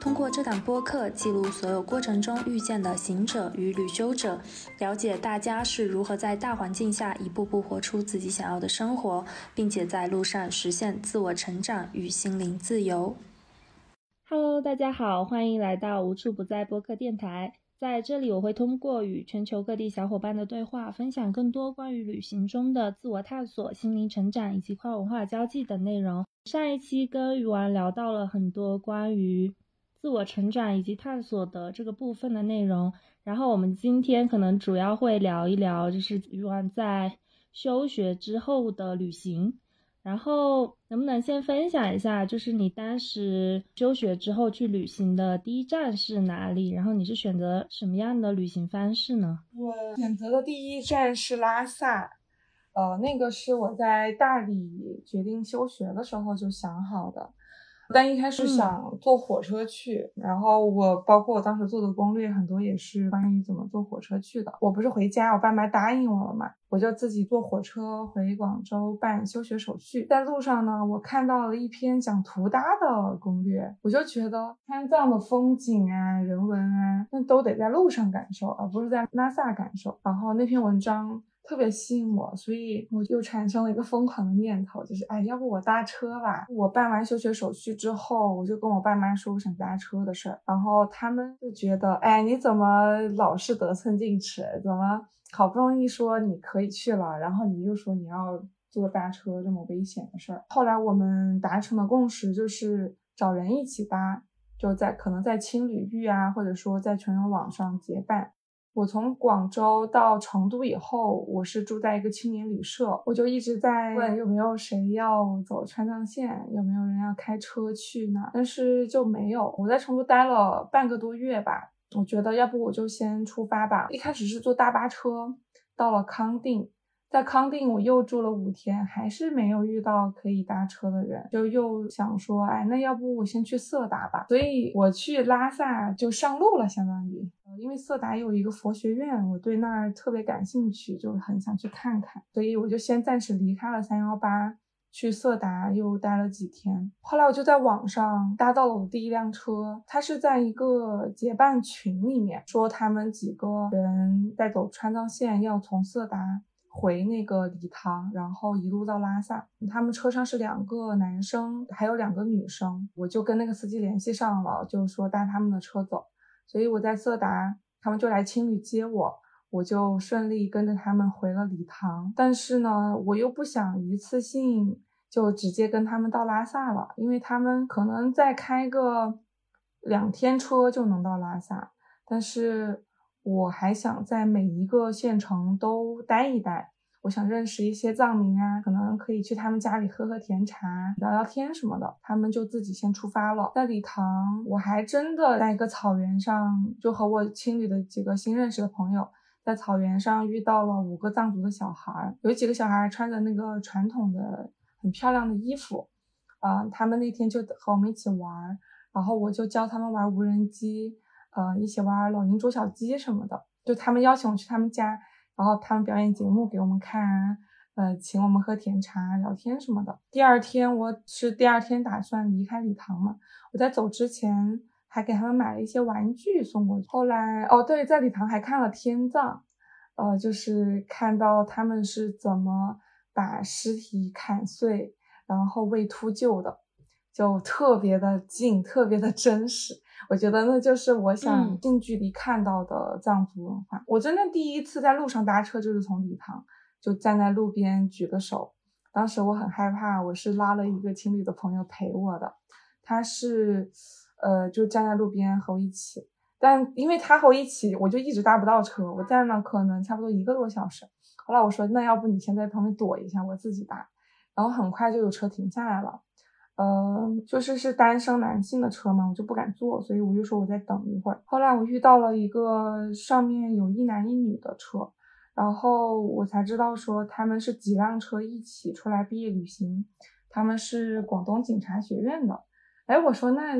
通过这档播客，记录所有过程中遇见的行者与旅修者，了解大家是如何在大环境下一步步活出自己想要的生活，并且在路上实现自我成长与心灵自由。Hello，大家好，欢迎来到无处不在播客电台。在这里，我会通过与全球各地小伙伴的对话，分享更多关于旅行中的自我探索、心灵成长以及跨文化交际等内容。上一期跟鱼丸聊到了很多关于。自我成长以及探索的这个部分的内容，然后我们今天可能主要会聊一聊，就是余丸在休学之后的旅行。然后能不能先分享一下，就是你当时休学之后去旅行的第一站是哪里？然后你是选择什么样的旅行方式呢？我选择的第一站是拉萨，呃，那个是我在大理决定休学的时候就想好的。但一开始想坐火车去，然后我包括我当时做的攻略很多也是关于怎么坐火车去的。我不是回家，我爸妈答应我了嘛，我就自己坐火车回广州办休学手续。在路上呢，我看到了一篇讲图搭的攻略，我就觉得川藏的风景啊、人文啊，那都得在路上感受，而不是在拉萨感受。然后那篇文章。特别吸引我，所以我就产生了一个疯狂的念头，就是哎，要不我搭车吧？我办完休学手续之后，我就跟我爸妈说我想搭车的事儿，然后他们就觉得，哎，你怎么老是得寸进尺？怎么好不容易说你可以去了，然后你又说你要坐搭车这么危险的事儿？后来我们达成的共识就是找人一起搭，就在可能在青旅域啊，或者说在全人网上结伴。我从广州到成都以后，我是住在一个青年旅社，我就一直在问有没有谁要走川藏线，有没有人要开车去那？但是就没有。我在成都待了半个多月吧，我觉得要不我就先出发吧。一开始是坐大巴车到了康定。在康定，我又住了五天，还是没有遇到可以搭车的人，就又想说，哎，那要不我先去色达吧。所以我去拉萨就上路了，相当于，因为色达有一个佛学院，我对那儿特别感兴趣，就很想去看看，所以我就先暂时离开了三幺八，去色达又待了几天。后来我就在网上搭到了我第一辆车，他是在一个结伴群里面说，他们几个人在走川藏线，要从色达。回那个理塘，然后一路到拉萨。他们车上是两个男生，还有两个女生。我就跟那个司机联系上了，就说搭他们的车走。所以我在色达，他们就来青旅接我，我就顺利跟着他们回了理塘。但是呢，我又不想一次性就直接跟他们到拉萨了，因为他们可能再开个两天车就能到拉萨，但是。我还想在每一个县城都待一待，我想认识一些藏民啊，可能可以去他们家里喝喝甜茶、聊聊天什么的。他们就自己先出发了。在理塘，我还真的在一个草原上，就和我青旅的几个新认识的朋友，在草原上遇到了五个藏族的小孩，有几个小孩穿着那个传统的很漂亮的衣服，啊，他们那天就和我们一起玩，然后我就教他们玩无人机。呃，一起玩老鹰捉小鸡什么的，就他们邀请我去他们家，然后他们表演节目给我们看，呃，请我们喝甜茶、聊天什么的。第二天我是第二天打算离开礼堂嘛，我在走之前还给他们买了一些玩具送过去。后来哦，对，在礼堂还看了天葬，呃，就是看到他们是怎么把尸体砍碎，然后喂秃鹫的，就特别的近，特别的真实。我觉得那就是我想近距离看到的藏族文化。我真的第一次在路上搭车，就是从礼堂就站在路边举个手。当时我很害怕，我是拉了一个情侣的朋友陪我的，他是呃就站在路边和我一起，但因为他和我一起，我就一直搭不到车，我站了可能差不多一个多小时。后来我说，那要不你先在旁边躲一下，我自己搭。然后很快就有车停下来了。呃，就是是单身男性的车嘛，我就不敢坐，所以我就说我再等一会儿。后来我遇到了一个上面有一男一女的车，然后我才知道说他们是几辆车一起出来毕业旅行，他们是广东警察学院的。哎，我说那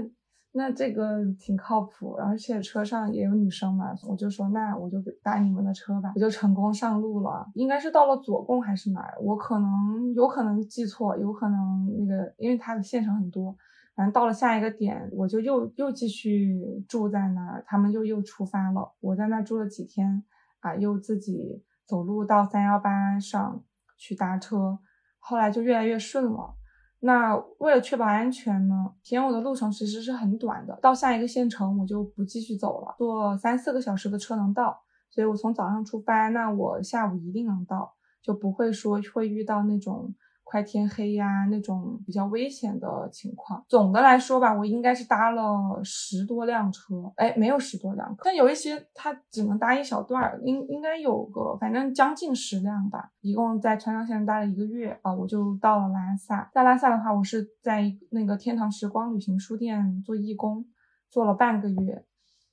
那这个挺靠谱，而且车上也有女生嘛，我就说那我就搭你们的车吧，我就成功上路了。应该是到了左贡还是哪儿，我可能有可能记错，有可能那个因为它的县城很多。反正到了下一个点，我就又又继续住在那儿，他们就又出发了。我在那住了几天，啊，又自己走路到三幺八上去搭车，后来就越来越顺了。那为了确保安全呢，田我的路程其实是很短的，到下一个县城我就不继续走了，坐三四个小时的车能到，所以我从早上出发，那我下午一定能到，就不会说会遇到那种。快天黑呀，那种比较危险的情况。总的来说吧，我应该是搭了十多辆车，哎，没有十多辆，但有一些它只能搭一小段儿，应应该有个反正将近十辆吧。一共在川藏线待了一个月啊，我就到了拉萨。在拉萨的话，我是在那个天堂时光旅行书店做义工，做了半个月。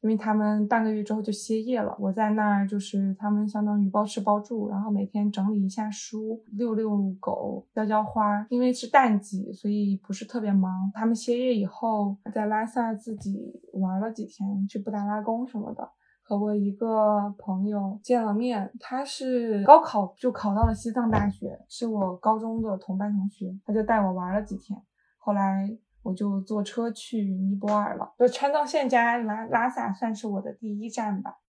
因为他们半个月之后就歇业了，我在那儿就是他们相当于包吃包住，然后每天整理一下书，遛遛狗，浇浇花。因为是淡季，所以不是特别忙。他们歇业以后，在拉萨自己玩了几天，去布达拉宫什么的，和我一个朋友见了面。他是高考就考到了西藏大学，是我高中的同班同学，他就带我玩了几天。后来。我就坐车去尼泊尔了，就川藏线加拉拉萨算是我的第一站吧。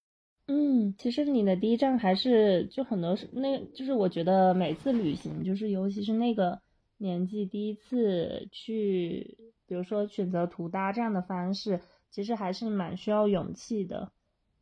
嗯，其实你的第一站还是就很多是那，就是我觉得每次旅行，就是尤其是那个年纪第一次去，比如说选择途搭这样的方式，其实还是蛮需要勇气的。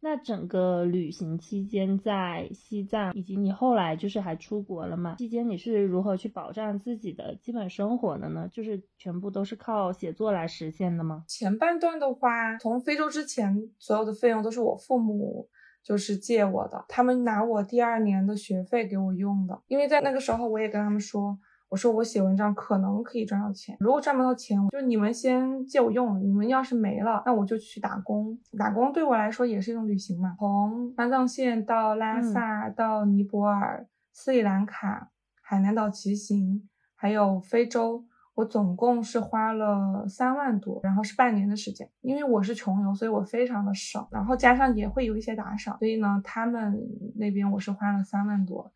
那整个旅行期间，在西藏以及你后来就是还出国了嘛？期间你是如何去保障自己的基本生活的呢？就是全部都是靠写作来实现的吗？前半段的话，从非洲之前，所有的费用都是我父母就是借我的，他们拿我第二年的学费给我用的，因为在那个时候我也跟他们说。我说我写文章可能可以赚到钱，如果赚不到钱，就你们先借我用。你们要是没了，那我就去打工。打工对我来说也是一种旅行嘛。从川藏线到拉萨，到尼泊尔、斯里兰卡、海南岛骑行，还有非洲，我总共是花了三万多，然后是半年的时间。因为我是穷游，所以我非常的省，然后加上也会有一些打赏，所以呢，他们那边我是花了三万多。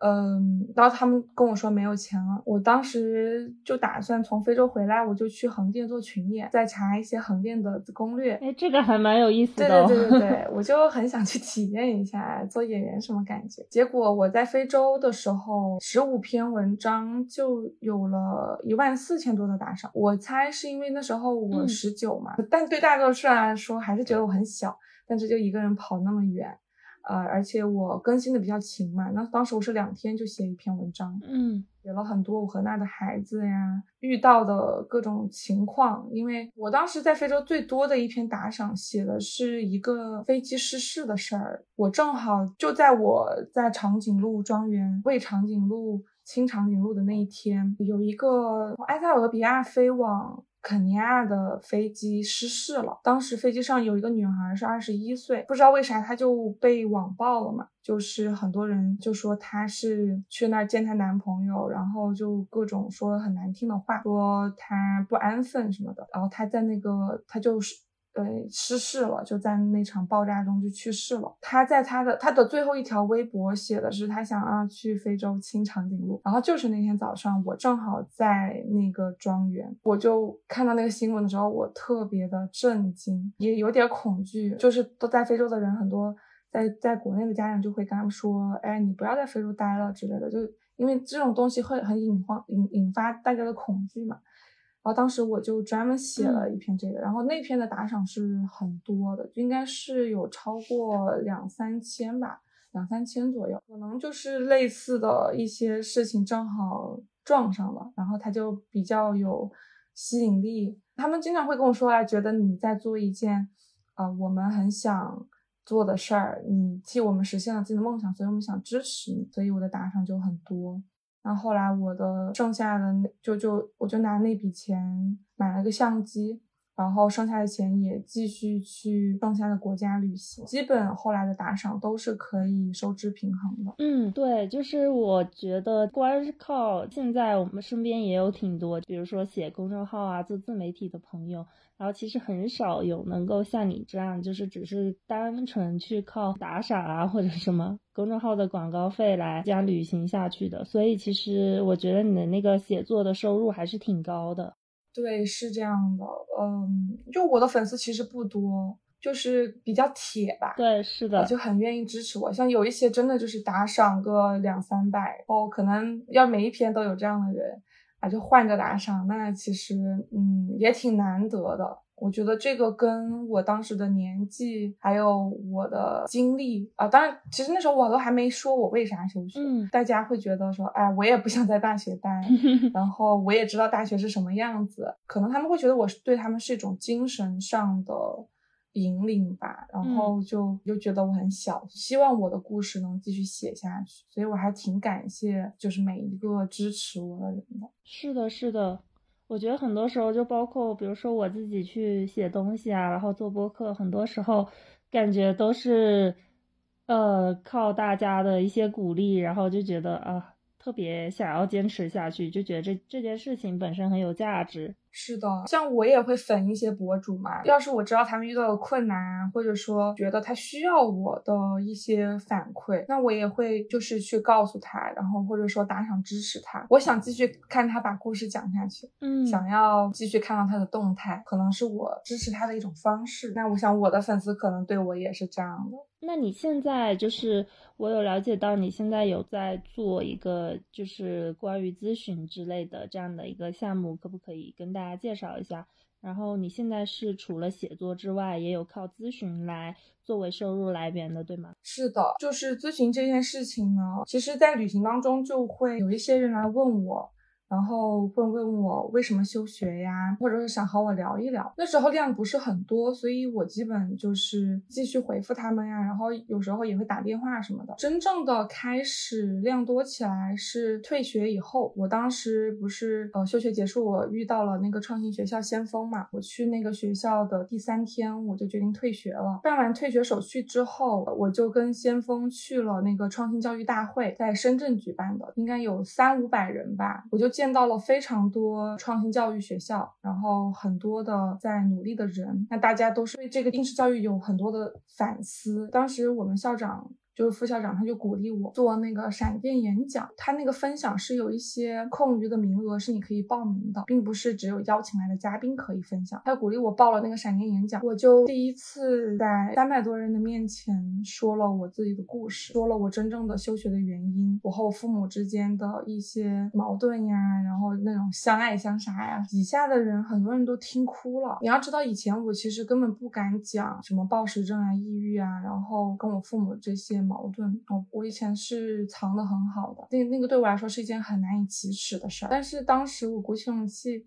嗯，然后他们跟我说没有钱了，我当时就打算从非洲回来，我就去横店做群演，再查一些横店的攻略。哎，这个还蛮有意思的。对对对对对，我就很想去体验一下做演员什么感觉。结果我在非洲的时候，十五篇文章就有了一万四千多的打赏。我猜是因为那时候我十九嘛，但对大多数人来说还是觉得我很小，但是就一个人跑那么远。呃，而且我更新的比较勤嘛，那当时我是两天就写一篇文章，嗯，写了很多我和那的孩子呀遇到的各种情况，因为我当时在非洲最多的一篇打赏写的是一个飞机失事的事儿，我正好就在我在长颈鹿庄园喂长颈鹿、清长颈鹿的那一天，有一个从埃塞俄比亚飞往。肯尼亚的飞机失事了，当时飞机上有一个女孩是二十一岁，不知道为啥她就被网暴了嘛，就是很多人就说她是去那儿见她男朋友，然后就各种说很难听的话，说她不安分什么的，然后她在那个她就是。呃，失事了，就在那场爆炸中就去世了。他在他的他的最后一条微博写的是他想要去非洲清长颈鹿，然后就是那天早上，我正好在那个庄园，我就看到那个新闻的时候，我特别的震惊，也有点恐惧。就是都在非洲的人，很多在在国内的家长就会跟他们说，哎，你不要在非洲待了之类的，就因为这种东西会很引慌引引发大家的恐惧嘛。然后当时我就专门写了一篇这个，然后那篇的打赏是很多的，应该是有超过两三千吧，两三千左右。可能就是类似的一些事情正好撞上了，然后它就比较有吸引力。他们经常会跟我说，哎，觉得你在做一件，啊，我们很想做的事儿，你替我们实现了自己的梦想，所以我们想支持你，所以我的打赏就很多。然后后来我的剩下的就就我就拿那笔钱买了个相机，然后剩下的钱也继续去剩下的国家旅行。基本后来的打赏都是可以收支平衡的。嗯，对，就是我觉得光是靠现在我们身边也有挺多，比如说写公众号啊、做自媒体的朋友。然后其实很少有能够像你这样，就是只是单纯去靠打赏啊或者什么公众号的广告费来这样旅行下去的。所以其实我觉得你的那个写作的收入还是挺高的。对，是这样的。嗯，就我的粉丝其实不多，就是比较铁吧。对，是的，就很愿意支持我。像有一些真的就是打赏个两三百哦，可能要每一篇都有这样的人。啊，就换着打赏，那其实嗯也挺难得的。我觉得这个跟我当时的年纪，还有我的经历啊，当然其实那时候我都还没说我为啥休学，嗯，大家会觉得说，哎，我也不想在大学待，然后我也知道大学是什么样子，可能他们会觉得我是对他们是一种精神上的。引领吧，然后就就觉得我很小，希望我的故事能继续写下去，所以我还挺感谢，就是每一个支持我的人的。是的，是的，我觉得很多时候就包括，比如说我自己去写东西啊，然后做播客，很多时候感觉都是，呃，靠大家的一些鼓励，然后就觉得啊。特别想要坚持下去，就觉得这这件事情本身很有价值。是的，像我也会粉一些博主嘛。要是我知道他们遇到的困难，或者说觉得他需要我的一些反馈，那我也会就是去告诉他，然后或者说打赏支持他。我想继续看他把故事讲下去，嗯，想要继续看到他的动态，可能是我支持他的一种方式。那我想我的粉丝可能对我也是这样的。那你现在就是我有了解到你现在有在做一个就是关于咨询之类的这样的一个项目，可不可以跟大家介绍一下？然后你现在是除了写作之外，也有靠咨询来作为收入来源的，对吗？是的，就是咨询这件事情呢，其实在旅行当中就会有一些人来问我。然后会问我为什么休学呀，或者是想和我聊一聊。那时候量不是很多，所以我基本就是继续回复他们呀。然后有时候也会打电话什么的。真正的开始量多起来是退学以后。我当时不是呃休学结束，我遇到了那个创新学校先锋嘛。我去那个学校的第三天，我就决定退学了。办完退学手续之后，我就跟先锋去了那个创新教育大会，在深圳举办的，应该有三五百人吧。我就。见到了非常多创新教育学校，然后很多的在努力的人，那大家都是对这个应试教育有很多的反思。当时我们校长。就是副校长，他就鼓励我做那个闪电演讲。他那个分享是有一些空余的名额，是你可以报名的，并不是只有邀请来的嘉宾可以分享。他鼓励我报了那个闪电演讲，我就第一次在三百多人的面前说了我自己的故事，说了我真正的休学的原因，我和我父母之间的一些矛盾呀，然后那种相爱相杀呀。底下的人很多人都听哭了。你要知道，以前我其实根本不敢讲什么暴食症啊、抑郁啊，然后跟我父母这些。矛盾我，我以前是藏的很好的，那那个对我来说是一件很难以启齿的事儿。但是当时我鼓起勇气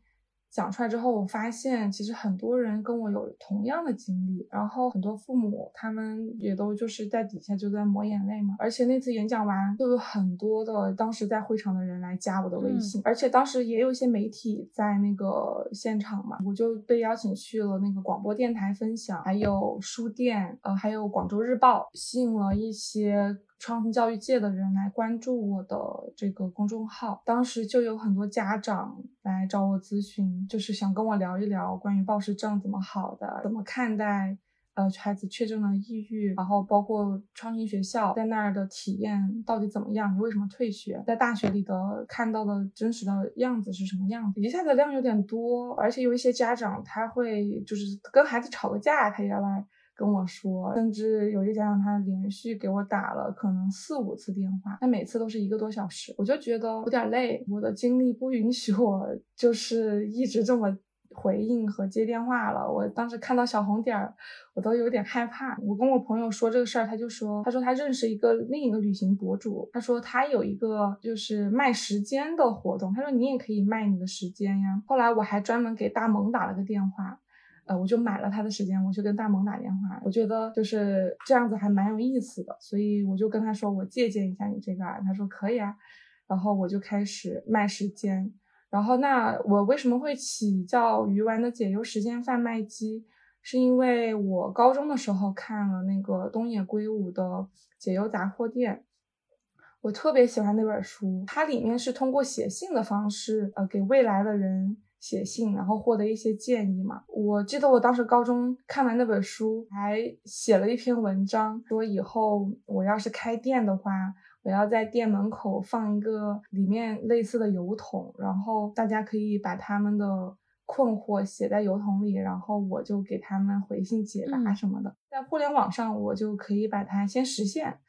讲出来之后，我发现其实很多人跟我有同样的经历，然后很多父母他们也都就是在底下就在抹眼泪嘛。而且那次演讲完，就有很多的当时在会场的人来加我的微信，而且当时也有一些媒体在那个现场嘛，我就被邀请去了那个广播电台分享，还有书店，呃，还有广州日报，吸引了一些。创新教育界的人来关注我的这个公众号，当时就有很多家长来找我咨询，就是想跟我聊一聊关于暴食症怎么好的，怎么看待呃孩子确诊了抑郁，然后包括创新学校在那儿的体验到底怎么样，你为什么退学，在大学里的看到的真实的样子是什么样子？一下子量有点多，而且有一些家长他会就是跟孩子吵个架，他也来。跟我说，甚至有一个家长，他连续给我打了可能四五次电话，他每次都是一个多小时，我就觉得有点累，我的精力不允许我就是一直这么回应和接电话了。我当时看到小红点儿，我都有点害怕。我跟我朋友说这个事儿，他就说，他说他认识一个另一个旅行博主，他说他有一个就是卖时间的活动，他说你也可以卖你的时间呀。后来我还专门给大萌打了个电话。呃，我就买了他的时间，我就跟大萌打电话，我觉得就是这样子还蛮有意思的，所以我就跟他说，我借鉴一下你这个，他说可以啊，然后我就开始卖时间，然后那我为什么会起叫鱼丸的解忧时间贩卖机？是因为我高中的时候看了那个东野圭吾的解忧杂货店，我特别喜欢那本书，它里面是通过写信的方式，呃，给未来的人。写信，然后获得一些建议嘛。我记得我当时高中看完那本书，还写了一篇文章，说以后我要是开店的话，我要在店门口放一个里面类似的油桶，然后大家可以把他们的困惑写在邮筒里，然后我就给他们回信解答什么的。在互联网上，我就可以把它先实现，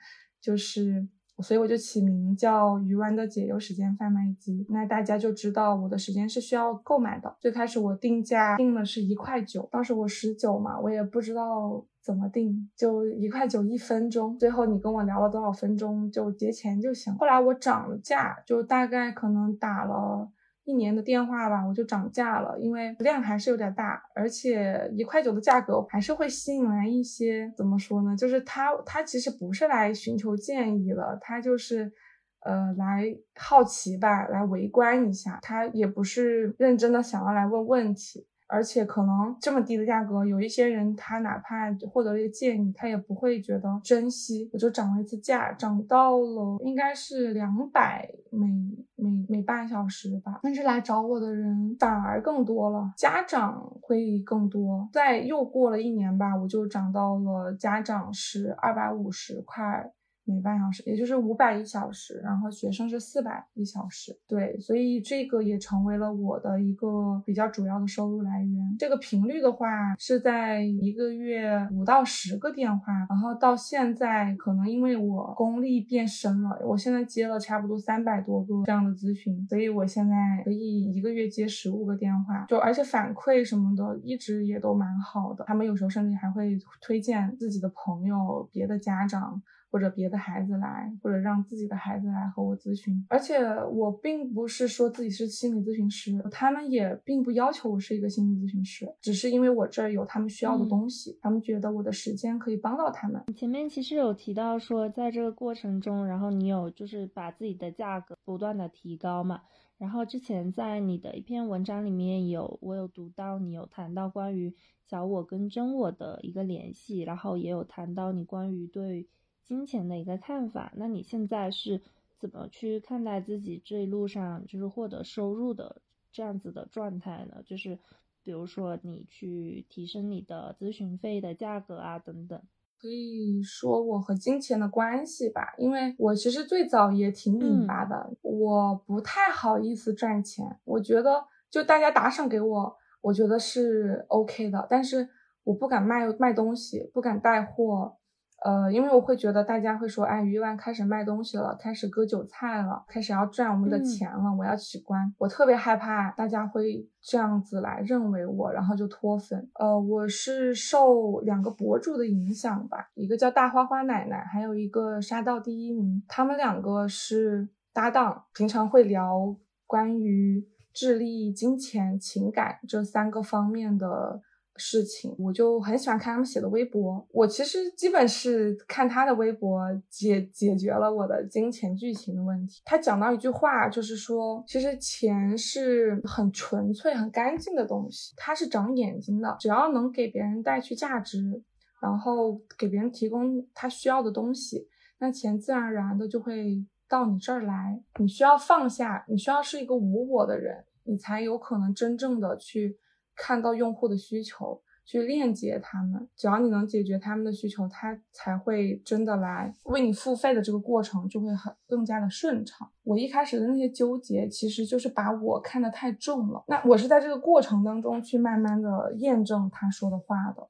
就是。所以我就起名叫鱼丸的解忧时间贩卖机，那大家就知道我的时间是需要购买的。最开始我定价定的是一块九，当时我十九嘛，我也不知道怎么定，就一块九一分钟。最后你跟我聊了多少分钟就结钱就行。后来我涨了价，就大概可能打了。一年的电话吧，我就涨价了，因为量还是有点大，而且一块九的价格还是会吸引来一些，怎么说呢？就是他他其实不是来寻求建议了，他就是呃来好奇吧，来围观一下，他也不是认真的想要来问问题。而且可能这么低的价格，有一些人他哪怕获得了一个建议，他也不会觉得珍惜。我就涨了一次价，涨到了应该是两百每每每半小时吧。但是来找我的人反而更多了，家长会更多。再又过了一年吧，我就涨到了家长是二百五十块。每半小时，也就是五百一小时，然后学生是四百一小时，对，所以这个也成为了我的一个比较主要的收入来源。这个频率的话，是在一个月五到十个电话，然后到现在可能因为我功力变深了，我现在接了差不多三百多个这样的咨询，所以我现在可以一个月接十五个电话，就而且反馈什么的一直也都蛮好的，他们有时候甚至还会推荐自己的朋友、别的家长。或者别的孩子来，或者让自己的孩子来和我咨询，而且我并不是说自己是心理咨询师，他们也并不要求我是一个心理咨询师，只是因为我这儿有他们需要的东西，他们觉得我的时间可以帮到他们。前面其实有提到说，在这个过程中，然后你有就是把自己的价格不断的提高嘛，然后之前在你的一篇文章里面有我有读到你有谈到关于小我跟真我的一个联系，然后也有谈到你关于对。金钱的一个看法，那你现在是怎么去看待自己这一路上就是获得收入的这样子的状态呢？就是比如说你去提升你的咨询费的价格啊等等。可以说我和金钱的关系吧，因为我其实最早也挺拧巴的，我不太好意思赚钱，我觉得就大家打赏给我，我觉得是 OK 的，但是我不敢卖卖东西，不敢带货。呃，因为我会觉得大家会说，哎，鱼丸开始卖东西了，开始割韭菜了，开始要赚我们的钱了，我要取关。我特别害怕大家会这样子来认为我，然后就脱粉。呃，我是受两个博主的影响吧，一个叫大花花奶奶，还有一个杀到第一名，他们两个是搭档，平常会聊关于智力、金钱、情感这三个方面的。事情，我就很喜欢看他们写的微博。我其实基本是看他的微博解解决了我的金钱剧情的问题。他讲到一句话，就是说，其实钱是很纯粹、很干净的东西，它是长眼睛的。只要能给别人带去价值，然后给别人提供他需要的东西，那钱自然而然的就会到你这儿来。你需要放下，你需要是一个无我的人，你才有可能真正的去。看到用户的需求，去链接他们，只要你能解决他们的需求，他才会真的来为你付费的这个过程就会很更加的顺畅。我一开始的那些纠结，其实就是把我看得太重了。那我是在这个过程当中去慢慢的验证他说的话的。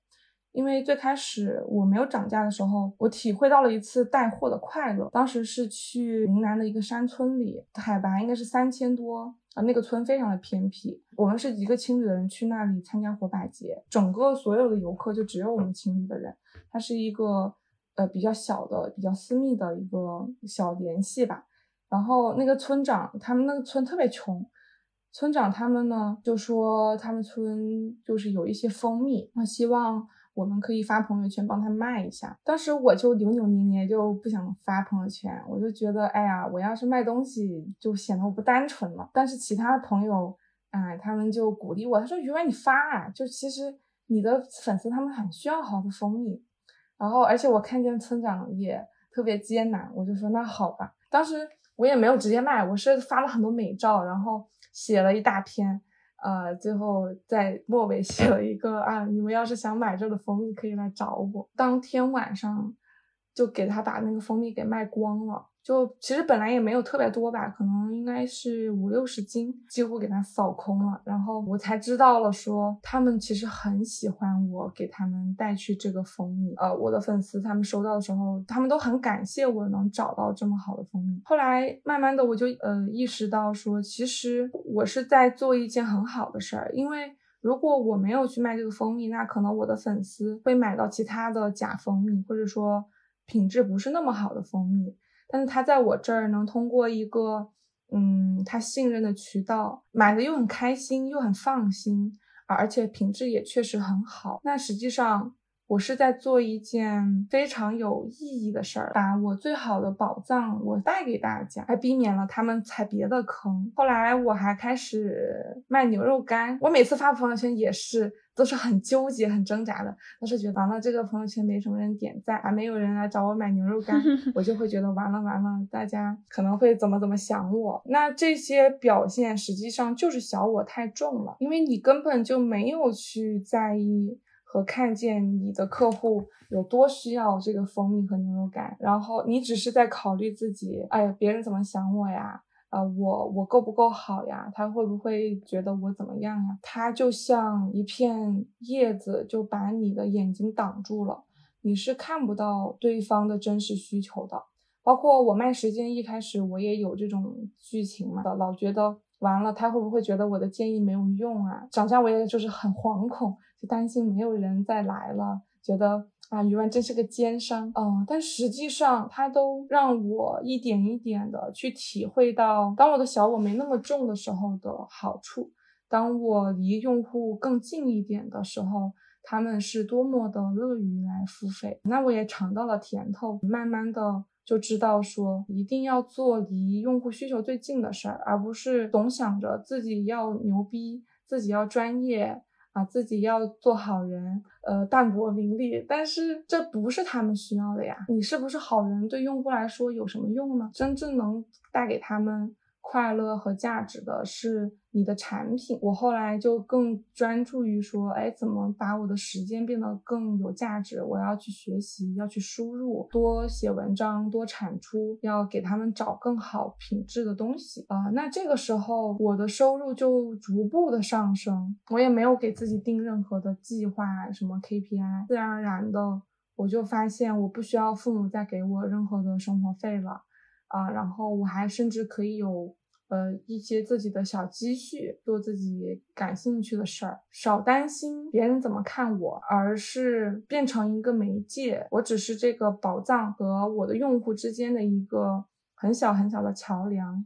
因为最开始我没有涨价的时候，我体会到了一次带货的快乐。当时是去云南的一个山村里，海拔应该是三千多啊，那个村非常的偏僻。我们是一个青旅的人去那里参加火把节，整个所有的游客就只有我们青旅的人。它是一个呃比较小的、比较私密的一个小联系吧。然后那个村长，他们那个村特别穷。村长他们呢就说他们村就是有一些蜂蜜，那希望我们可以发朋友圈帮他卖一下。当时我就扭扭捏捏，就不想发朋友圈，我就觉得，哎呀，我要是卖东西，就显得我不单纯了。但是其他朋友，哎，他们就鼓励我，他说：“余文，你发啊，就其实你的粉丝他们很需要好的蜂蜜。”然后，而且我看见村长也特别艰难，我就说：“那好吧。”当时我也没有直接卖，我是发了很多美照，然后写了一大篇。呃，最后在末尾写了一个啊，你们要是想买这个蜂蜜，可以来找我。当天晚上就给他把那个蜂蜜给卖光了。就其实本来也没有特别多吧，可能应该是五六十斤，几乎给它扫空了。然后我才知道了，说他们其实很喜欢我给他们带去这个蜂蜜。呃，我的粉丝他们收到的时候，他们都很感谢我能找到这么好的蜂蜜。后来慢慢的我就呃意识到说，其实我是在做一件很好的事儿，因为如果我没有去卖这个蜂蜜，那可能我的粉丝会买到其他的假蜂蜜，或者说品质不是那么好的蜂蜜。但是他在我这儿能通过一个，嗯，他信任的渠道买的又很开心又很放心，而且品质也确实很好。那实际上。我是在做一件非常有意义的事儿，把我最好的宝藏我带给大家，还避免了他们踩别的坑。后来我还开始卖牛肉干，我每次发朋友圈也是都是很纠结、很挣扎的，都是觉得完了这个朋友圈没什么人点赞，还没有人来找我买牛肉干，我就会觉得完了完了，大家可能会怎么怎么想我。那这些表现实际上就是小我太重了，因为你根本就没有去在意。和看见你的客户有多需要这个蜂蜜和牛肉干，然后你只是在考虑自己，哎呀，别人怎么想我呀？呃，我我够不够好呀？他会不会觉得我怎么样呀？他就像一片叶子，就把你的眼睛挡住了，你是看不到对方的真实需求的。包括我卖时间一开始，我也有这种剧情嘛，老觉得完了，他会不会觉得我的建议没有用啊？涨价我也就是很惶恐。就担心没有人再来了，觉得啊，余文真是个奸商，嗯，但实际上他都让我一点一点的去体会到，当我的小我没那么重的时候的好处，当我离用户更近一点的时候，他们是多么的乐于来付费，那我也尝到了甜头，慢慢的就知道说，一定要做离用户需求最近的事儿，而不是总想着自己要牛逼，自己要专业。啊，自己要做好人，呃，淡泊名利，但是这不是他们需要的呀。你是不是好人，对用户来说有什么用呢？真正能带给他们。快乐和价值的是你的产品。我后来就更专注于说，哎，怎么把我的时间变得更有价值？我要去学习，要去输入，多写文章，多产出，要给他们找更好品质的东西啊。那这个时候，我的收入就逐步的上升。我也没有给自己定任何的计划，什么 KPI，自然而然的，我就发现我不需要父母再给我任何的生活费了啊。然后我还甚至可以有。呃，一些自己的小积蓄，做自己感兴趣的事儿，少担心别人怎么看我，而是变成一个媒介。我只是这个宝藏和我的用户之间的一个很小很小的桥梁。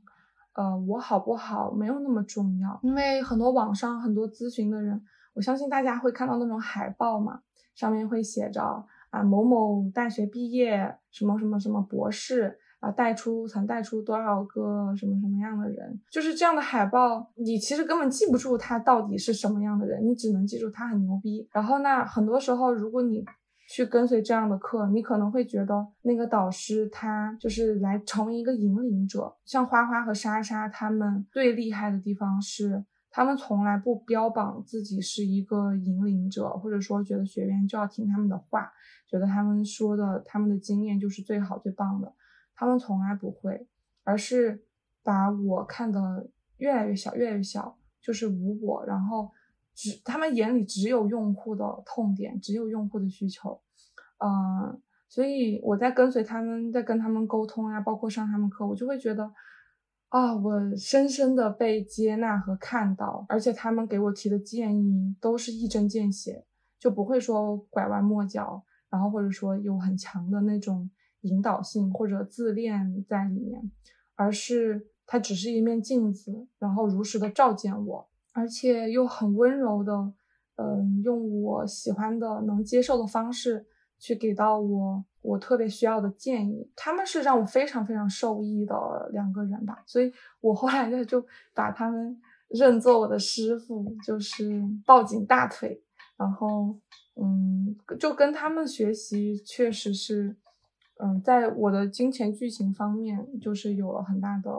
呃，我好不好没有那么重要，因为很多网上很多咨询的人，我相信大家会看到那种海报嘛，上面会写着啊某某大学毕业，什么什么什么博士。啊，带出曾带出多少个什么什么样的人，就是这样的海报，你其实根本记不住他到底是什么样的人，你只能记住他很牛逼。然后那很多时候，如果你去跟随这样的课，你可能会觉得那个导师他就是来成为一个引领者。像花花和莎莎他们最厉害的地方是，他们从来不标榜自己是一个引领者，或者说觉得学员就要听他们的话，觉得他们说的他们的经验就是最好最棒的。他们从来不会，而是把我看得越来越小，越来越小，就是无我，然后只他们眼里只有用户的痛点，只有用户的需求，嗯，所以我在跟随他们，在跟他们沟通呀，包括上他们课，我就会觉得，啊，我深深的被接纳和看到，而且他们给我提的建议都是一针见血，就不会说拐弯抹角，然后或者说有很强的那种。引导性或者自恋在里面，而是它只是一面镜子，然后如实的照见我，而且又很温柔的嗯，用我喜欢的、能接受的方式去给到我我特别需要的建议。他们是让我非常非常受益的两个人吧，所以我后来就就把他们认作我的师傅，就是抱紧大腿，然后嗯，就跟他们学习，确实是，嗯，在我的金钱剧情方面，就是有了很大的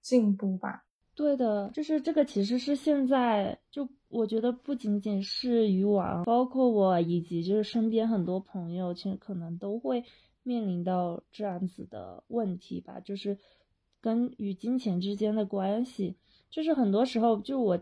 进步吧。对的，就是这个，其实是现在就我觉得不仅仅是鱼王，包括我以及就是身边很多朋友，其实可能都会面临到这样子的问题吧，就是跟与金钱之间的关系，就是很多时候，就我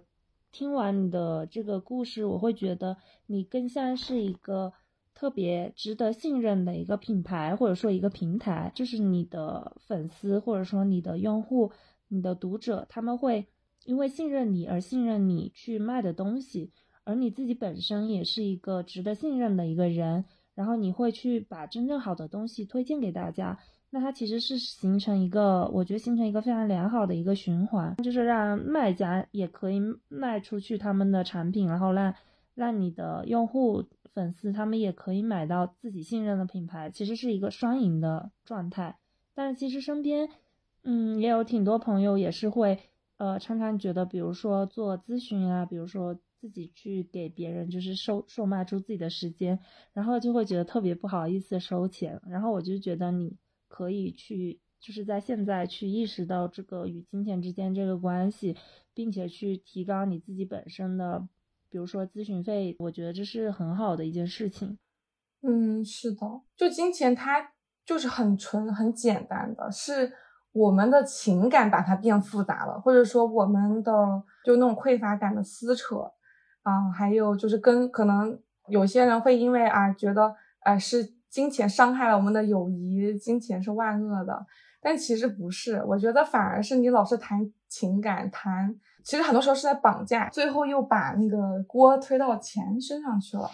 听完你的这个故事，我会觉得你更像是一个特别值得信任的一个品牌，或者说一个平台，就是你的粉丝或者说你的用户。你的读者他们会因为信任你而信任你去卖的东西，而你自己本身也是一个值得信任的一个人，然后你会去把真正好的东西推荐给大家，那它其实是形成一个，我觉得形成一个非常良好的一个循环，就是让卖家也可以卖出去他们的产品，然后让让你的用户粉丝他们也可以买到自己信任的品牌，其实是一个双赢的状态。但是其实身边。嗯，也有挺多朋友也是会，呃，常常觉得，比如说做咨询啊，比如说自己去给别人就是售售卖出自己的时间，然后就会觉得特别不好意思收钱。然后我就觉得你可以去，就是在现在去意识到这个与金钱之间这个关系，并且去提高你自己本身的，比如说咨询费，我觉得这是很好的一件事情。嗯，是的，就金钱它就是很纯、很简单的，是。我们的情感把它变复杂了，或者说我们的就那种匮乏感的撕扯，啊，还有就是跟可能有些人会因为啊觉得啊是金钱伤害了我们的友谊，金钱是万恶的，但其实不是，我觉得反而是你老是谈情感，谈其实很多时候是在绑架，最后又把那个锅推到钱身上去了，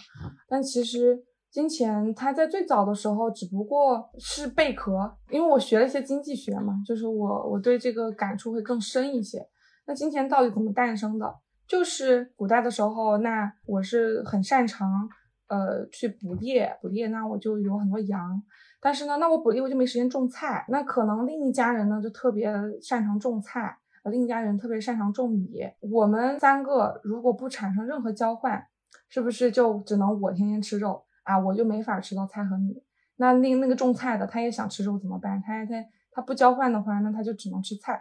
但其实。金钱，它在最早的时候只不过是贝壳，因为我学了一些经济学嘛，就是我我对这个感触会更深一些。那金钱到底怎么诞生的？就是古代的时候，那我是很擅长呃去捕猎，捕猎那我就有很多羊，但是呢，那我捕猎我就没时间种菜，那可能另一家人呢就特别擅长种菜，另一家人特别擅长种米，我们三个如果不产生任何交换，是不是就只能我天天吃肉？啊，我就没法吃到菜和米。那那那个种菜的，他也想吃肉怎么办？他他他不交换的话，那他就只能吃菜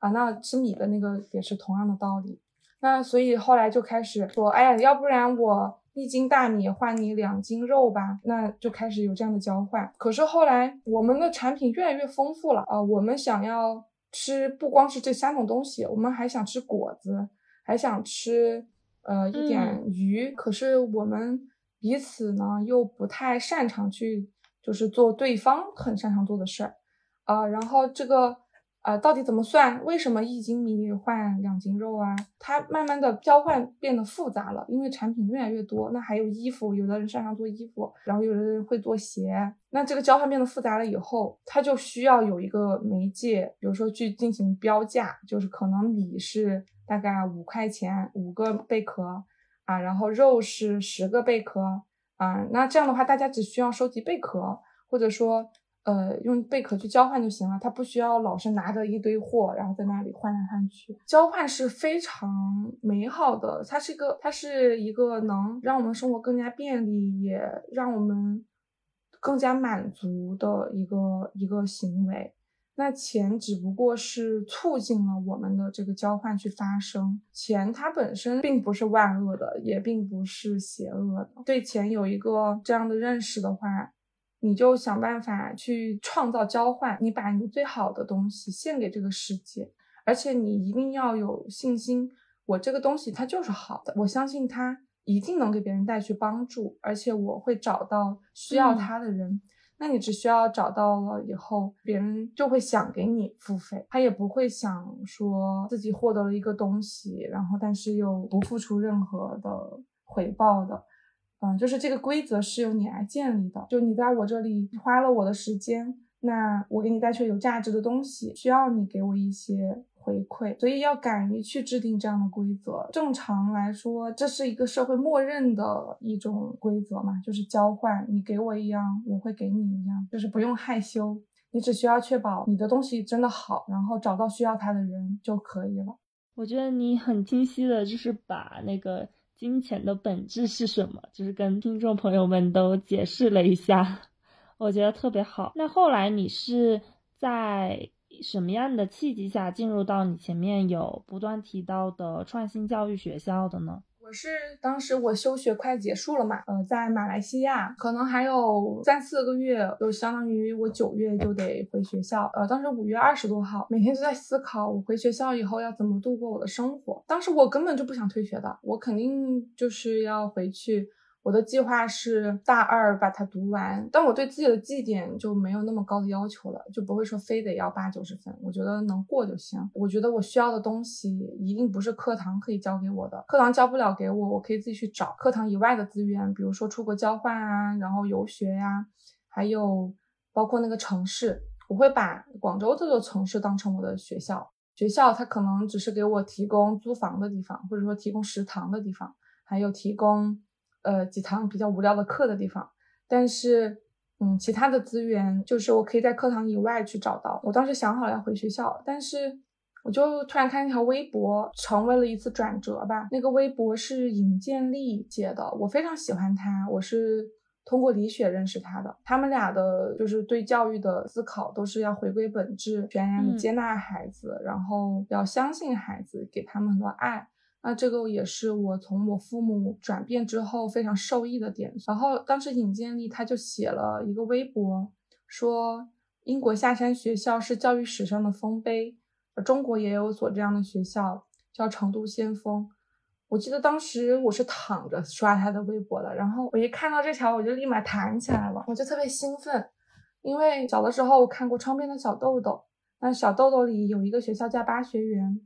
啊。那吃米的那个也是同样的道理。那所以后来就开始说，哎呀，要不然我一斤大米换你两斤肉吧。那就开始有这样的交换。可是后来我们的产品越来越丰富了啊，我们想要吃不光是这三种东西，我们还想吃果子，还想吃呃一点鱼。可是我们。彼此呢又不太擅长去，就是做对方很擅长做的事儿，啊，然后这个呃到底怎么算？为什么一斤米换两斤肉啊？它慢慢的交换变得复杂了，因为产品越来越多。那还有衣服，有的人擅长做衣服，然后有的人会做鞋。那这个交换变得复杂了以后，它就需要有一个媒介，比如说去进行标价，就是可能米是大概五块钱五个贝壳。啊，然后肉是十个贝壳啊，那这样的话，大家只需要收集贝壳，或者说，呃，用贝壳去交换就行了，他不需要老是拿着一堆货，然后在那里换来换去。交换是非常美好的，它是一个，它是一个能让我们生活更加便利，也让我们更加满足的一个一个行为。那钱只不过是促进了我们的这个交换去发生，钱它本身并不是万恶的，也并不是邪恶的。对钱有一个这样的认识的话，你就想办法去创造交换，你把你最好的东西献给这个世界，而且你一定要有信心，我这个东西它就是好的，我相信它一定能给别人带去帮助，而且我会找到需要它的人。那你只需要找到了以后，别人就会想给你付费，他也不会想说自己获得了一个东西，然后但是又不付出任何的回报的，嗯，就是这个规则是由你来建立的，就你在我这里花了我的时间，那我给你带去有价值的东西，需要你给我一些回馈，所以要敢于去制定这样的规则。正常来说，这是一个社会默认的一种规则嘛，就是交换，你给我一样，我会给你一样，就是不用害羞，你只需要确保你的东西真的好，然后找到需要它的人就可以了。我觉得你很清晰的，就是把那个金钱的本质是什么，就是跟听众朋友们都解释了一下，我觉得特别好。那后来你是在什么样的契机下进入到你前面有不断提到的创新教育学校的呢？我是当时我休学快结束了嘛，呃，在马来西亚，可能还有三四个月，就相当于我九月就得回学校。呃，当时五月二十多号，每天都在思考我回学校以后要怎么度过我的生活。当时我根本就不想退学的，我肯定就是要回去。我的计划是大二把它读完，但我对自己的绩点就没有那么高的要求了，就不会说非得要八九十分，我觉得能过就行。我觉得我需要的东西一定不是课堂可以教给我的，课堂教不了给我，我可以自己去找课堂以外的资源，比如说出国交换啊，然后游学呀，还有包括那个城市，我会把广州这座城市当成我的学校。学校它可能只是给我提供租房的地方，或者说提供食堂的地方，还有提供。呃，几堂比较无聊的课的地方，但是，嗯，其他的资源就是我可以在课堂以外去找到。我当时想好了要回学校，但是我就突然看一条微博，成为了一次转折吧。那个微博是尹建莉写的，我非常喜欢她，我是通过李雪认识他的。他们俩的就是对教育的思考都是要回归本质，全然接纳孩子，然后要相信孩子，给他们很多爱。那这个也是我从我父母转变之后非常受益的点。然后当时尹建莉他就写了一个微博，说英国下山学校是教育史上的丰碑，而中国也有所这样的学校，叫成都先锋。我记得当时我是躺着刷他的微博的，然后我一看到这条，我就立马弹起来了，我就特别兴奋，因为小的时候我看过窗边的小豆豆，那小豆豆里有一个学校叫巴学园。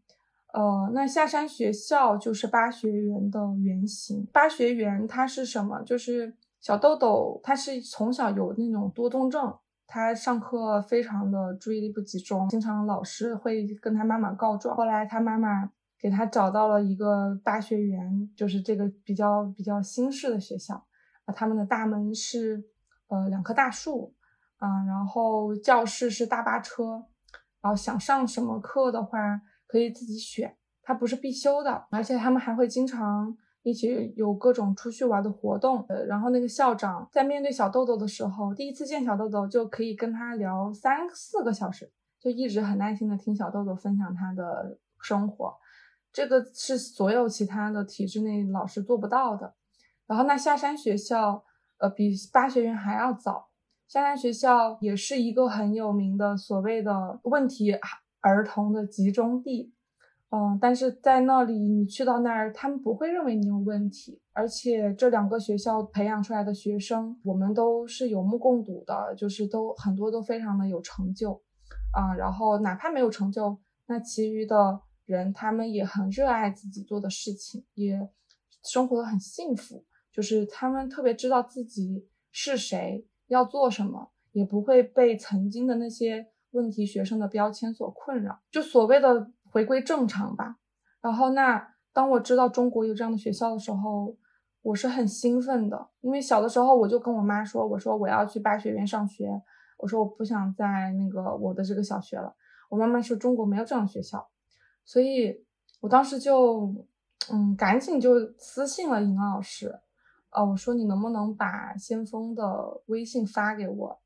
呃，那下山学校就是巴学园的原型。巴学园它是什么？就是小豆豆，他是从小有那种多动症，他上课非常的注意力不集中，经常老师会跟他妈妈告状。后来他妈妈给他找到了一个巴学园，就是这个比较比较新式的学校。啊，他们的大门是呃两棵大树，啊，然后教室是大巴车，然后想上什么课的话。可以自己选，它不是必修的，而且他们还会经常一起有各种出去玩的活动。呃，然后那个校长在面对小豆豆的时候，第一次见小豆豆就可以跟他聊三四个小时，就一直很耐心的听小豆豆分享他的生活。这个是所有其他的体制内老师做不到的。然后那下山学校，呃，比八学院还要早。下山学校也是一个很有名的所谓的问题。儿童的集中地，嗯，但是在那里，你去到那儿，他们不会认为你有问题，而且这两个学校培养出来的学生，我们都是有目共睹的，就是都很多都非常的有成就，啊，然后哪怕没有成就，那其余的人他们也很热爱自己做的事情，也生活的很幸福，就是他们特别知道自己是谁，要做什么，也不会被曾经的那些。问题学生的标签所困扰，就所谓的回归正常吧。然后，那当我知道中国有这样的学校的时候，我是很兴奋的，因为小的时候我就跟我妈说，我说我要去巴学院上学，我说我不想在那个我的这个小学了。我妈妈说中国没有这样的学校，所以我当时就嗯，赶紧就私信了尹老师，呃，我说你能不能把先锋的微信发给我。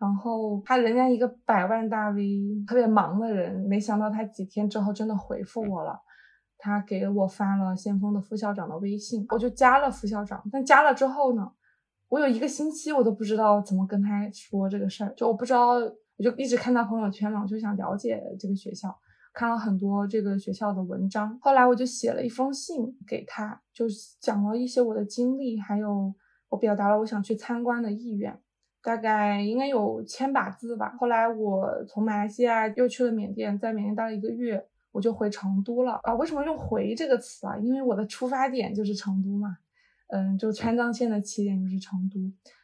然后他人家一个百万大 V，特别忙的人，没想到他几天之后真的回复我了，他给我发了先锋的副校长的微信，我就加了副校长。但加了之后呢，我有一个星期我都不知道怎么跟他说这个事儿，就我不知道，我就一直看他朋友圈嘛，我就想了解这个学校，看了很多这个学校的文章。后来我就写了一封信给他，就讲了一些我的经历，还有我表达了我想去参观的意愿。大概应该有千把字吧。后来我从马来西亚又去了缅甸，在缅甸待了一个月，我就回成都了啊。为什么用“回”这个词啊？因为我的出发点就是成都嘛，嗯，就川藏线的起点就是成都，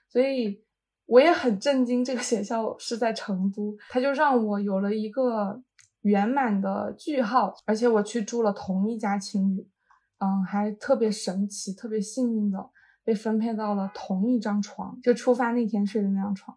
所以我也很震惊，这个学校是在成都，它就让我有了一个圆满的句号。而且我去住了同一家青旅，嗯，还特别神奇，特别幸运的被分配到了同一张床，就出发那天睡的那张床。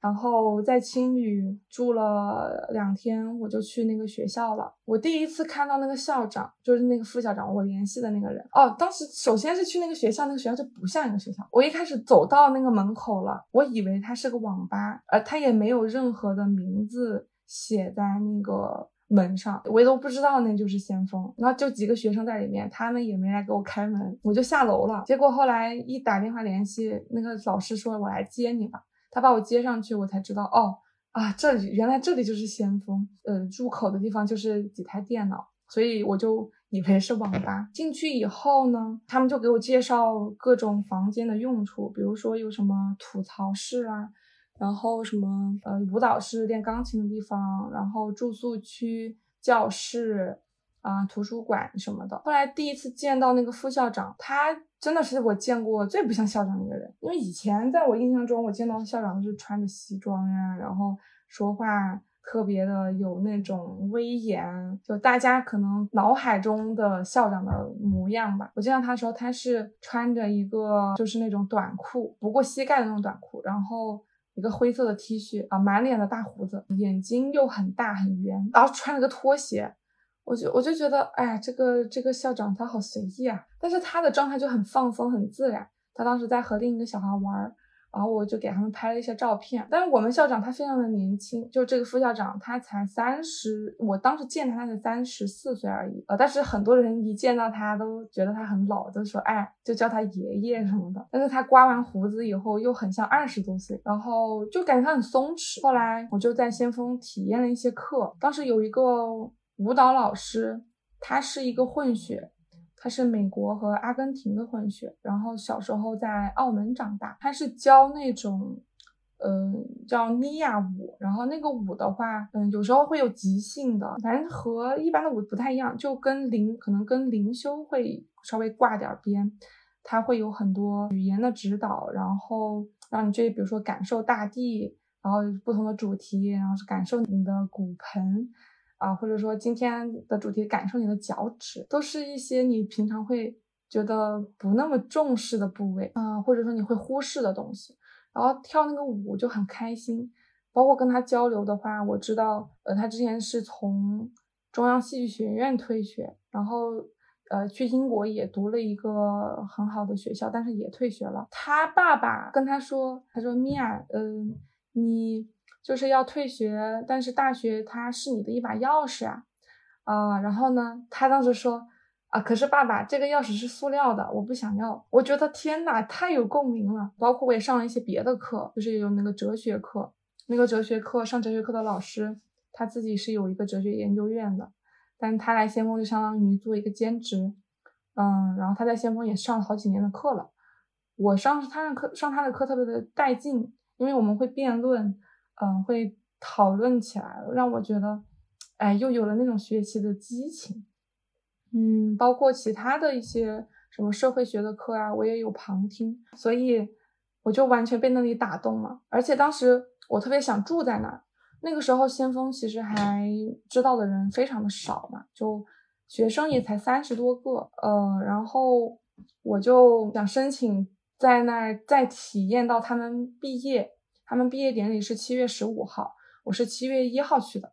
然后在青旅住了两天，我就去那个学校了。我第一次看到那个校长，就是那个副校长，我联系的那个人。哦，当时首先是去那个学校，那个学校就不像一个学校。我一开始走到那个门口了，我以为它是个网吧，呃，它也没有任何的名字写在那个门上，我都不知道那就是先锋。然后就几个学生在里面，他们也没来给我开门，我就下楼了。结果后来一打电话联系那个老师，说我来接你吧。他把我接上去，我才知道哦啊，这里原来这里就是先锋，呃，入口的地方就是几台电脑，所以我就以为是网吧。进去以后呢，他们就给我介绍各种房间的用处，比如说有什么吐槽室啊，然后什么呃舞蹈室、练钢琴的地方，然后住宿区、教室啊、图书馆什么的。后来第一次见到那个副校长，他。真的是我见过最不像校长的一个人，因为以前在我印象中，我见到校长都是穿着西装呀，然后说话特别的有那种威严，就大家可能脑海中的校长的模样吧。我见到他的时候，他是穿着一个就是那种短裤，不过膝盖的那种短裤，然后一个灰色的 T 恤啊，满脸的大胡子，眼睛又很大很圆，然后穿了个拖鞋。我就我就觉得，哎呀，这个这个校长他好随意啊，但是他的状态就很放松很自然。他当时在和另一个小孩玩。然后我就给他们拍了一些照片，但是我们校长他非常的年轻，就这个副校长他才三十，我当时见他才三十四岁而已，呃，但是很多人一见到他都觉得他很老，都说哎，就叫他爷爷什么的。但是他刮完胡子以后又很像二十多岁，然后就感觉他很松弛。后来我就在先锋体验了一些课，当时有一个舞蹈老师，他是一个混血。他是美国和阿根廷的混血，然后小时候在澳门长大。他是教那种，嗯，叫尼亚舞。然后那个舞的话，嗯，有时候会有即兴的，反正和一般的舞不太一样，就跟灵可能跟灵修会稍微挂点边。他会有很多语言的指导，然后让你去，比如说感受大地，然后不同的主题，然后是感受你的骨盆。啊，或者说今天的主题感受你的脚趾，都是一些你平常会觉得不那么重视的部位啊，或者说你会忽视的东西。然后跳那个舞就很开心，包括跟他交流的话，我知道，呃，他之前是从中央戏剧学院退学，然后呃去英国也读了一个很好的学校，但是也退学了。他爸爸跟他说，他说米娅，嗯，你。就是要退学，但是大学它是你的一把钥匙啊，啊，然后呢，他当时说啊，可是爸爸，这个钥匙是塑料的，我不想要。我觉得天呐，太有共鸣了。包括我也上了一些别的课，就是有那个哲学课，那个哲学课上哲学课的老师他自己是有一个哲学研究院的，但他来先锋就相当于做一个兼职，嗯，然后他在先锋也上了好几年的课了。我上他的课，上他的课特别的带劲，因为我们会辩论。嗯，会讨论起来，让我觉得，哎，又有了那种学习的激情。嗯，包括其他的一些什么社会学的课啊，我也有旁听，所以我就完全被那里打动了。而且当时我特别想住在那儿。那个时候先锋其实还知道的人非常的少嘛，就学生也才三十多个。呃，然后我就想申请在那儿再体验到他们毕业。他们毕业典礼是七月十五号，我是七月一号去的，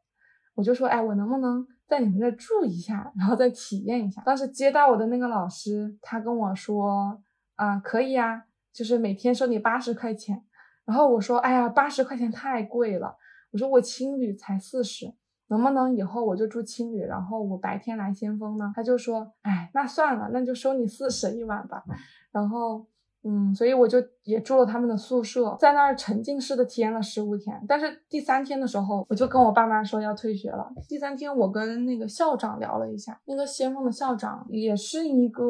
我就说，哎，我能不能在你们这住一下，然后再体验一下？当时接待我的那个老师，他跟我说，啊，可以啊，就是每天收你八十块钱。然后我说，哎呀，八十块钱太贵了，我说我青旅才四十，能不能以后我就住青旅，然后我白天来先锋呢？他就说，哎，那算了，那就收你四十一晚吧。然后。嗯，所以我就也住了他们的宿舍，在那儿沉浸式的体验了十五天。但是第三天的时候，我就跟我爸妈说要退学了。第三天，我跟那个校长聊了一下，那个先锋的校长也是一个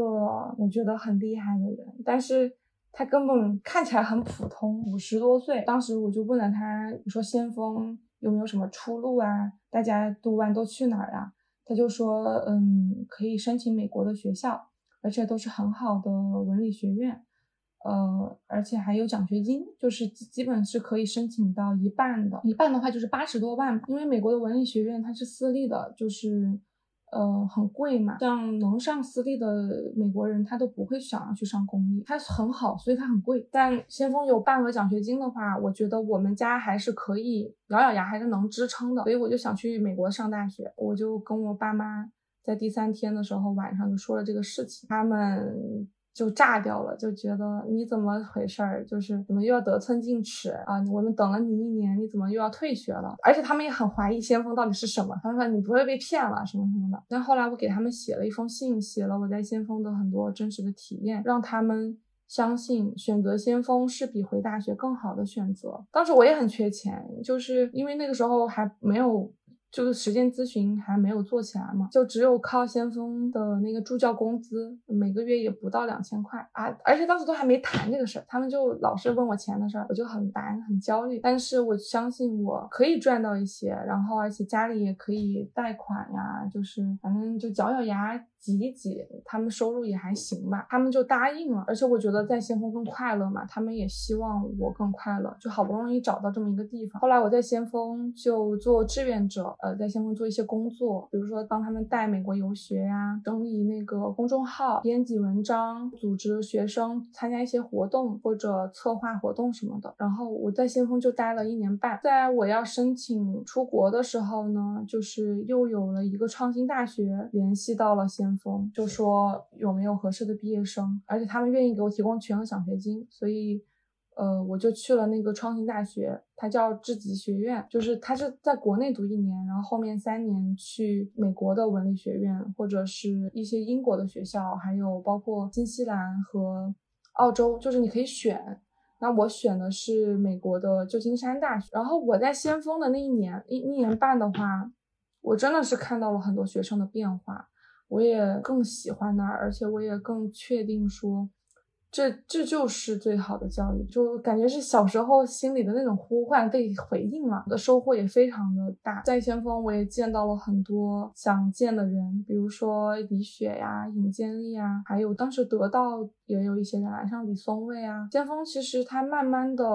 我觉得很厉害的人，但是他根本看起来很普通，五十多岁。当时我就问了他，我说先锋有没有什么出路啊？大家读完都去哪儿啊？他就说，嗯，可以申请美国的学校，而且都是很好的文理学院。呃，而且还有奖学金，就是基本是可以申请到一半的，一半的话就是八十多万吧。因为美国的文理学院它是私立的，就是呃很贵嘛，像能上私立的美国人他都不会想要去上公立，它很好，所以它很贵。但先锋有半额奖学金的话，我觉得我们家还是可以咬咬牙还是能支撑的，所以我就想去美国上大学，我就跟我爸妈在第三天的时候晚上就说了这个事情，他们。就炸掉了，就觉得你怎么回事儿？就是怎么又要得寸进尺啊？我们等了你一年，你怎么又要退学了？而且他们也很怀疑先锋到底是什么，他们说你不会被骗了什么什么的。但后来我给他们写了一封信，写了我在先锋的很多真实的体验，让他们相信选择先锋是比回大学更好的选择。当时我也很缺钱，就是因为那个时候还没有。就是实践咨询还没有做起来嘛，就只有靠先锋的那个助教工资，每个月也不到两千块啊，而且当时都还没谈这个事儿，他们就老是问我钱的事儿，我就很烦很焦虑。但是我相信我可以赚到一些，然后而且家里也可以贷款呀，就是反正就咬咬牙。挤一挤，他们收入也还行吧，他们就答应了。而且我觉得在先锋更快乐嘛，他们也希望我更快乐，就好不容易找到这么一个地方。后来我在先锋就做志愿者，呃，在先锋做一些工作，比如说帮他们带美国游学呀，整理那个公众号，编辑文章，组织学生参加一些活动或者策划活动什么的。然后我在先锋就待了一年半，在我要申请出国的时候呢，就是又有了一个创新大学联系到了先锋。就说有没有合适的毕业生，而且他们愿意给我提供全额奖学金，所以，呃，我就去了那个创新大学，它叫智吉学院，就是它是在国内读一年，然后后面三年去美国的文理学院或者是一些英国的学校，还有包括新西兰和澳洲，就是你可以选。那我选的是美国的旧金山大学。然后我在先锋的那一年一一年半的话，我真的是看到了很多学生的变化。我也更喜欢那儿，而且我也更确定说，这这就是最好的教育，就感觉是小时候心里的那种呼唤被回应了，我的收获也非常的大。在先锋，我也见到了很多想见的人，比如说李雪呀、尹建莉啊，还有当时得到也有一些人来，像李松蔚啊。先锋其实他慢慢的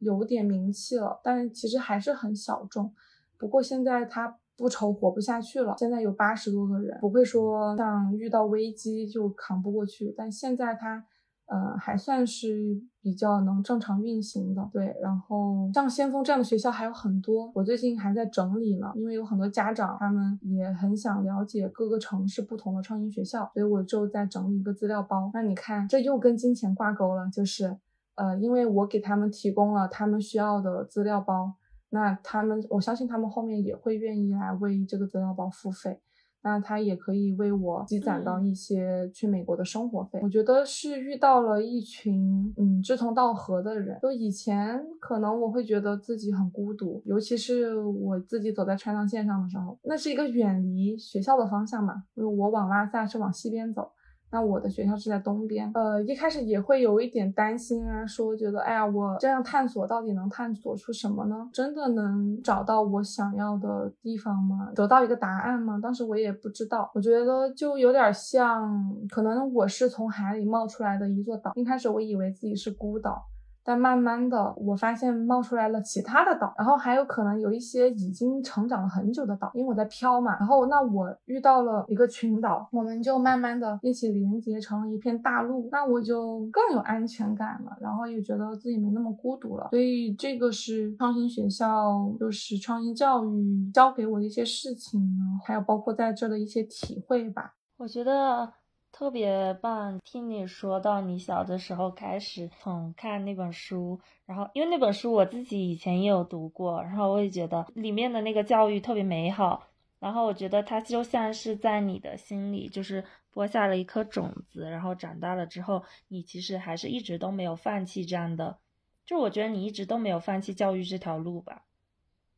有点名气了，但其实还是很小众。不过现在他。不愁活不下去了。现在有八十多个人，不会说像遇到危机就扛不过去。但现在他，呃，还算是比较能正常运行的。对，然后像先锋这样的学校还有很多，我最近还在整理呢，因为有很多家长他们也很想了解各个城市不同的创新学校，所以我就在整理一个资料包。那你看，这又跟金钱挂钩了，就是，呃，因为我给他们提供了他们需要的资料包。那他们，我相信他们后面也会愿意来为这个资料包付费，那他也可以为我积攒到一些去美国的生活费。我觉得是遇到了一群嗯志同道合的人。就以前可能我会觉得自己很孤独，尤其是我自己走在川藏线上的时候，那是一个远离学校的方向嘛，因为我往拉萨是往西边走。那我的学校是在东边，呃，一开始也会有一点担心啊，说觉得，哎呀，我这样探索到底能探索出什么呢？真的能找到我想要的地方吗？得到一个答案吗？当时我也不知道，我觉得就有点像，可能我是从海里冒出来的一座岛，一开始我以为自己是孤岛。但慢慢的，我发现冒出来了其他的岛，然后还有可能有一些已经成长了很久的岛，因为我在飘嘛。然后那我遇到了一个群岛，我们就慢慢的一起连接成了一片大陆，那我就更有安全感了，然后也觉得自己没那么孤独了。所以这个是创新学校，就是创新教育教给我的一些事情，还有包括在这的一些体会吧。我觉得。特别棒，听你说到你小的时候开始从看那本书，然后因为那本书我自己以前也有读过，然后我也觉得里面的那个教育特别美好，然后我觉得它就像是在你的心里就是播下了一颗种子，然后长大了之后，你其实还是一直都没有放弃这样的，就我觉得你一直都没有放弃教育这条路吧，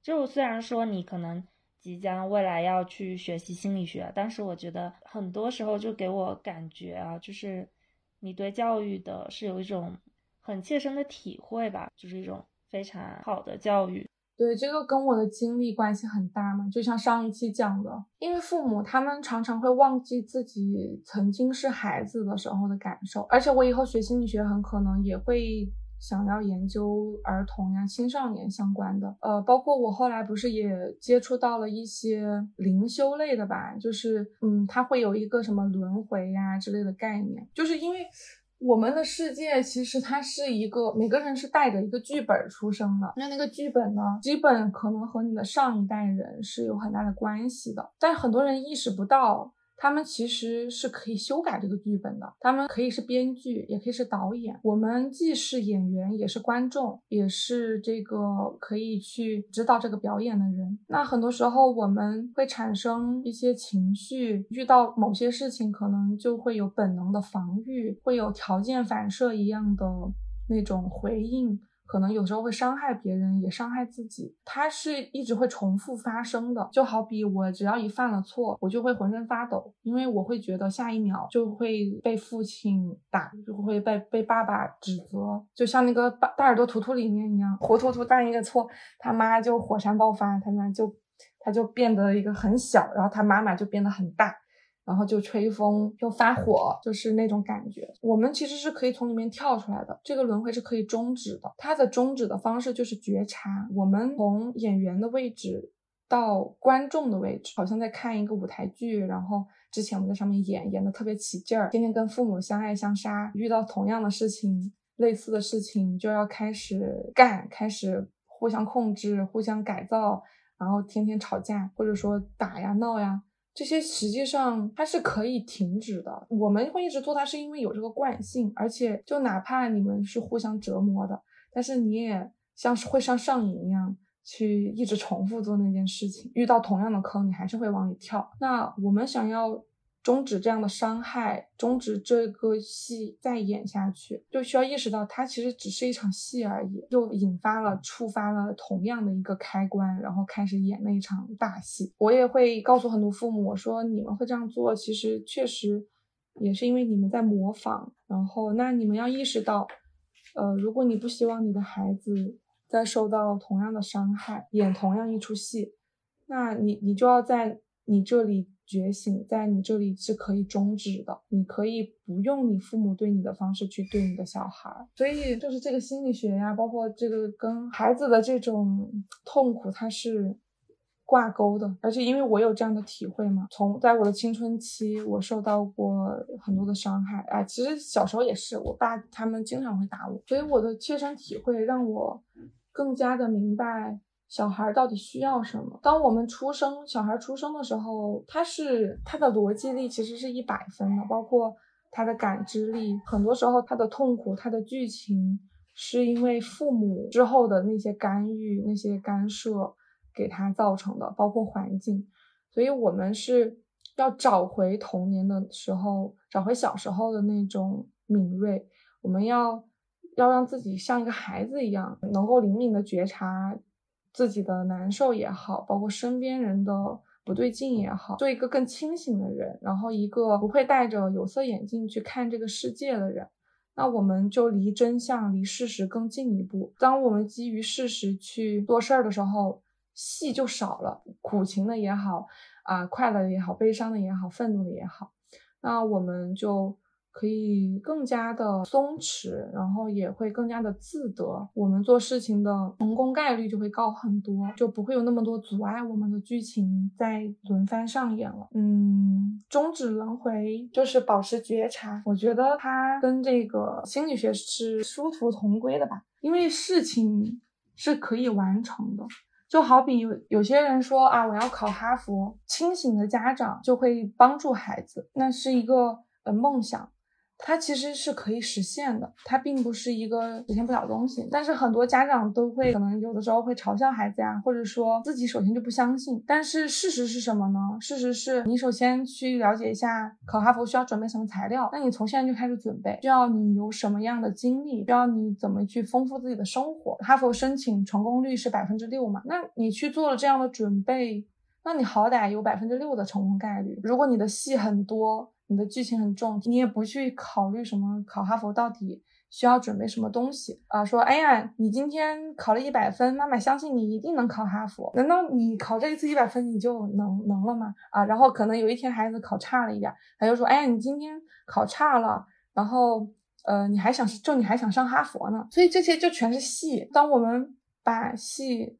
就虽然说你可能。即将未来要去学习心理学，但是我觉得很多时候就给我感觉啊，就是你对教育的是有一种很切身的体会吧，就是一种非常好的教育。对，这个跟我的经历关系很大嘛，就像上一期讲的，因为父母他们常常会忘记自己曾经是孩子的时候的感受，而且我以后学心理学很可能也会想要研究儿童呀、青少年相关的，呃，包括我后来不是也接触到了一些灵修类的吧，就是嗯，它会有一个什么轮回呀之类的概念，就是因为。我们的世界其实它是一个，每个人是带着一个剧本出生的。那那个剧本呢，基本可能和你的上一代人是有很大的关系的，但很多人意识不到。他们其实是可以修改这个剧本的，他们可以是编剧，也可以是导演。我们既是演员，也是观众，也是这个可以去指导这个表演的人。那很多时候我们会产生一些情绪，遇到某些事情，可能就会有本能的防御，会有条件反射一样的那种回应。可能有时候会伤害别人，也伤害自己。它是一直会重复发生的，就好比我只要一犯了错，我就会浑身发抖，因为我会觉得下一秒就会被父亲打，就会被被爸爸指责，就像那个大大耳朵图图里面一样，活脱脱犯一个错，他妈就火山爆发，他妈就他就变得一个很小，然后他妈妈就变得很大。然后就吹风，就发火，就是那种感觉。我们其实是可以从里面跳出来的，这个轮回是可以终止的。它的终止的方式就是觉察。我们从演员的位置到观众的位置，好像在看一个舞台剧。然后之前我们在上面演，演的特别起劲儿，天天跟父母相爱相杀，遇到同样的事情、类似的事情，就要开始干，开始互相控制、互相改造，然后天天吵架，或者说打呀、闹呀。这些实际上它是可以停止的。我们会一直做它，是因为有这个惯性，而且就哪怕你们是互相折磨的，但是你也像是会上上瘾一样去一直重复做那件事情。遇到同样的坑，你还是会往里跳。那我们想要。终止这样的伤害，终止这个戏再演下去，就需要意识到它其实只是一场戏而已，就引发了、触发了同样的一个开关，然后开始演那一场大戏。我也会告诉很多父母，我说你们会这样做，其实确实也是因为你们在模仿。然后，那你们要意识到，呃，如果你不希望你的孩子再受到同样的伤害，演同样一出戏，那你你就要在你这里。觉醒在你这里是可以终止的，你可以不用你父母对你的方式去对你的小孩，所以就是这个心理学呀，包括这个跟孩子的这种痛苦，它是挂钩的。而且因为我有这样的体会嘛，从在我的青春期，我受到过很多的伤害，哎，其实小时候也是，我爸他们经常会打我，所以我的切身体会让我更加的明白。小孩到底需要什么？当我们出生，小孩出生的时候，他是他的逻辑力其实是一百分的，包括他的感知力。很多时候，他的痛苦、他的剧情，是因为父母之后的那些干预、那些干涉给他造成的，包括环境。所以，我们是要找回童年的时候，找回小时候的那种敏锐。我们要要让自己像一个孩子一样，能够灵敏的觉察。自己的难受也好，包括身边人的不对劲也好，做一个更清醒的人，然后一个不会戴着有色眼镜去看这个世界的人，那我们就离真相、离事实更近一步。当我们基于事实去做事儿的时候，戏就少了，苦情的也好，啊，快乐的也好，悲伤的也好，愤怒的也好，那我们就。可以更加的松弛，然后也会更加的自得，我们做事情的成功概率就会高很多，就不会有那么多阻碍我们的剧情在轮番上演了。嗯，终止轮回就是保持觉察，我觉得它跟这个心理学是殊途同归的吧，因为事情是可以完成的，就好比有有些人说啊，我要考哈佛，清醒的家长就会帮助孩子，那是一个呃梦想。它其实是可以实现的，它并不是一个实现不了的东西。但是很多家长都会可能有的时候会嘲笑孩子呀，或者说自己首先就不相信。但是事实是什么呢？事实是你首先去了解一下考哈佛需要准备什么材料，那你从现在就开始准备，需要你有什么样的经历，需要你怎么去丰富自己的生活。哈佛申请成功率是百分之六嘛？那你去做了这样的准备，那你好歹有百分之六的成功概率。如果你的戏很多。你的剧情很重，你也不去考虑什么考哈佛到底需要准备什么东西啊？说，哎呀，你今天考了一百分，妈妈相信你一定能考哈佛。难道你考这一次一百分你就能能了吗？啊，然后可能有一天孩子考差了一点，他就说，哎呀，你今天考差了，然后呃，你还想就你还想上哈佛呢？所以这些就全是戏。当我们把戏。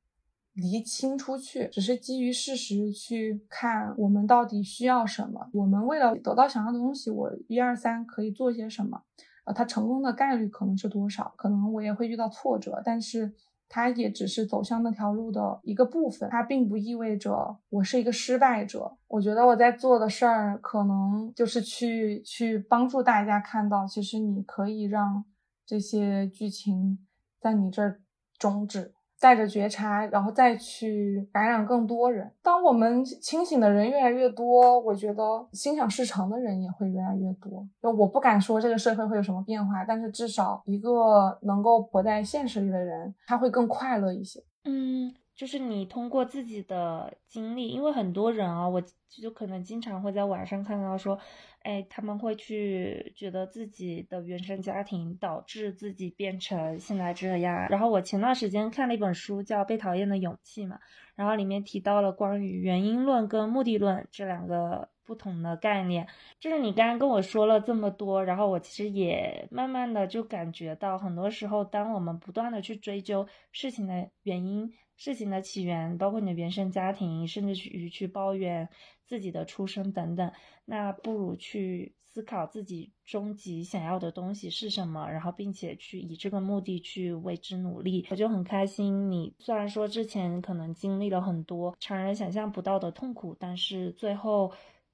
厘清出去，只是基于事实去看我们到底需要什么。我们为了得到想要的东西，我一二三可以做些什么？呃，它成功的概率可能是多少？可能我也会遇到挫折，但是它也只是走向那条路的一个部分。它并不意味着我是一个失败者。我觉得我在做的事儿，可能就是去去帮助大家看到，其实你可以让这些剧情在你这儿终止。带着觉察，然后再去感染更多人。当我们清醒的人越来越多，我觉得心想事成的人也会越来越多。就我不敢说这个社会会有什么变化，但是至少一个能够活在现实里的人，他会更快乐一些。嗯。就是你通过自己的经历，因为很多人啊，我就可能经常会在网上看到说，哎，他们会去觉得自己的原生家庭导致自己变成现在这样。然后我前段时间看了一本书叫《被讨厌的勇气》嘛，然后里面提到了关于原因论跟目的论这两个不同的概念。就是你刚刚跟我说了这么多，然后我其实也慢慢的就感觉到，很多时候当我们不断的去追究事情的原因。事情的起源，包括你的原生家庭，甚至于去抱怨自己的出生等等，那不如去思考自己终极想要的东西是什么，然后并且去以这个目的去为之努力。我就很开心，你虽然说之前可能经历了很多常人想象不到的痛苦，但是最后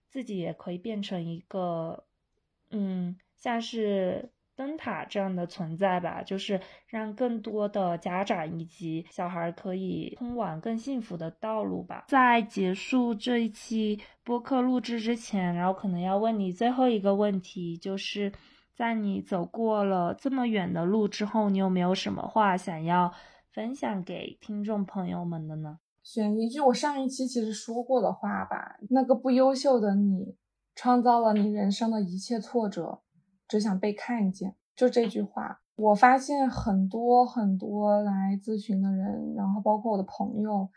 自己也可以变成一个，嗯，像是。灯塔这样的存在吧，就是让更多的家长以及小孩可以通往更幸福的道路吧。在结束这一期播客录制之前，然后可能要问你最后一个问题，就是在你走过了这么远的路之后，你有没有什么话想要分享给听众朋友们的呢？选一句我上一期其实说过的话吧，那个不优秀的你，创造了你人生的一切挫折。只想被看见，就这句话。我发现很多很多来咨询的人，然后包括我的朋友，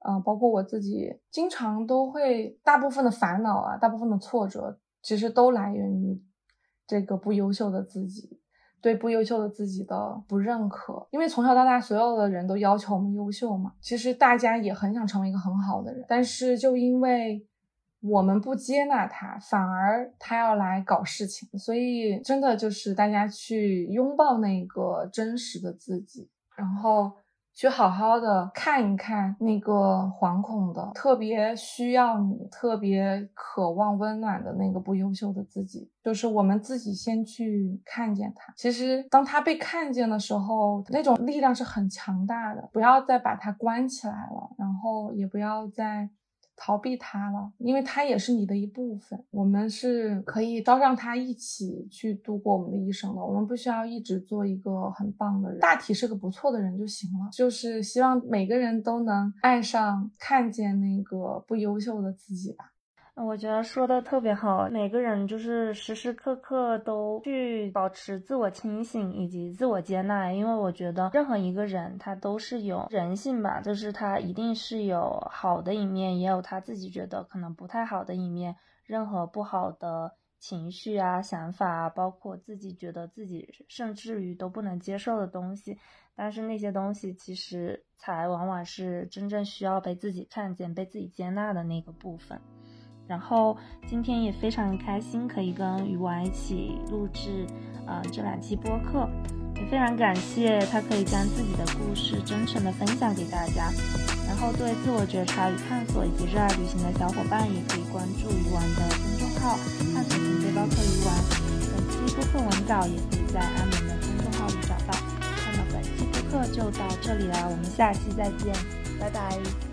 呃，包括我自己，经常都会，大部分的烦恼啊，大部分的挫折，其实都来源于这个不优秀的自己，对不优秀的自己的不认可。因为从小到大，所有的人都要求我们优秀嘛，其实大家也很想成为一个很好的人，但是就因为。我们不接纳他，反而他要来搞事情，所以真的就是大家去拥抱那个真实的自己，然后去好好的看一看那个惶恐的、特别需要你、特别渴望温暖的那个不优秀的自己，就是我们自己先去看见他。其实当他被看见的时候，那种力量是很强大的。不要再把它关起来了，然后也不要再。逃避他了，因为他也是你的一部分。我们是可以招上他一起去度过我们的一生的。我们不需要一直做一个很棒的人，大体是个不错的人就行了。就是希望每个人都能爱上、看见那个不优秀的自己吧。我觉得说的特别好，每个人就是时时刻刻都去保持自我清醒以及自我接纳，因为我觉得任何一个人他都是有人性吧，就是他一定是有好的一面，也有他自己觉得可能不太好的一面。任何不好的情绪啊、想法啊，包括自己觉得自己甚至于都不能接受的东西，但是那些东西其实才往往是真正需要被自己看见、被自己接纳的那个部分。然后今天也非常开心，可以跟鱼丸一起录制，呃，这两期播客，也非常感谢他可以将自己的故事真诚的分享给大家。然后对自我觉察与探索以及热爱旅行的小伙伴，也可以关注鱼丸的公众号“探索型背包客鱼丸”。本期播客文稿也可以在阿明的公众号里找到。那么本期播客就到这里了，我们下期再见，拜拜。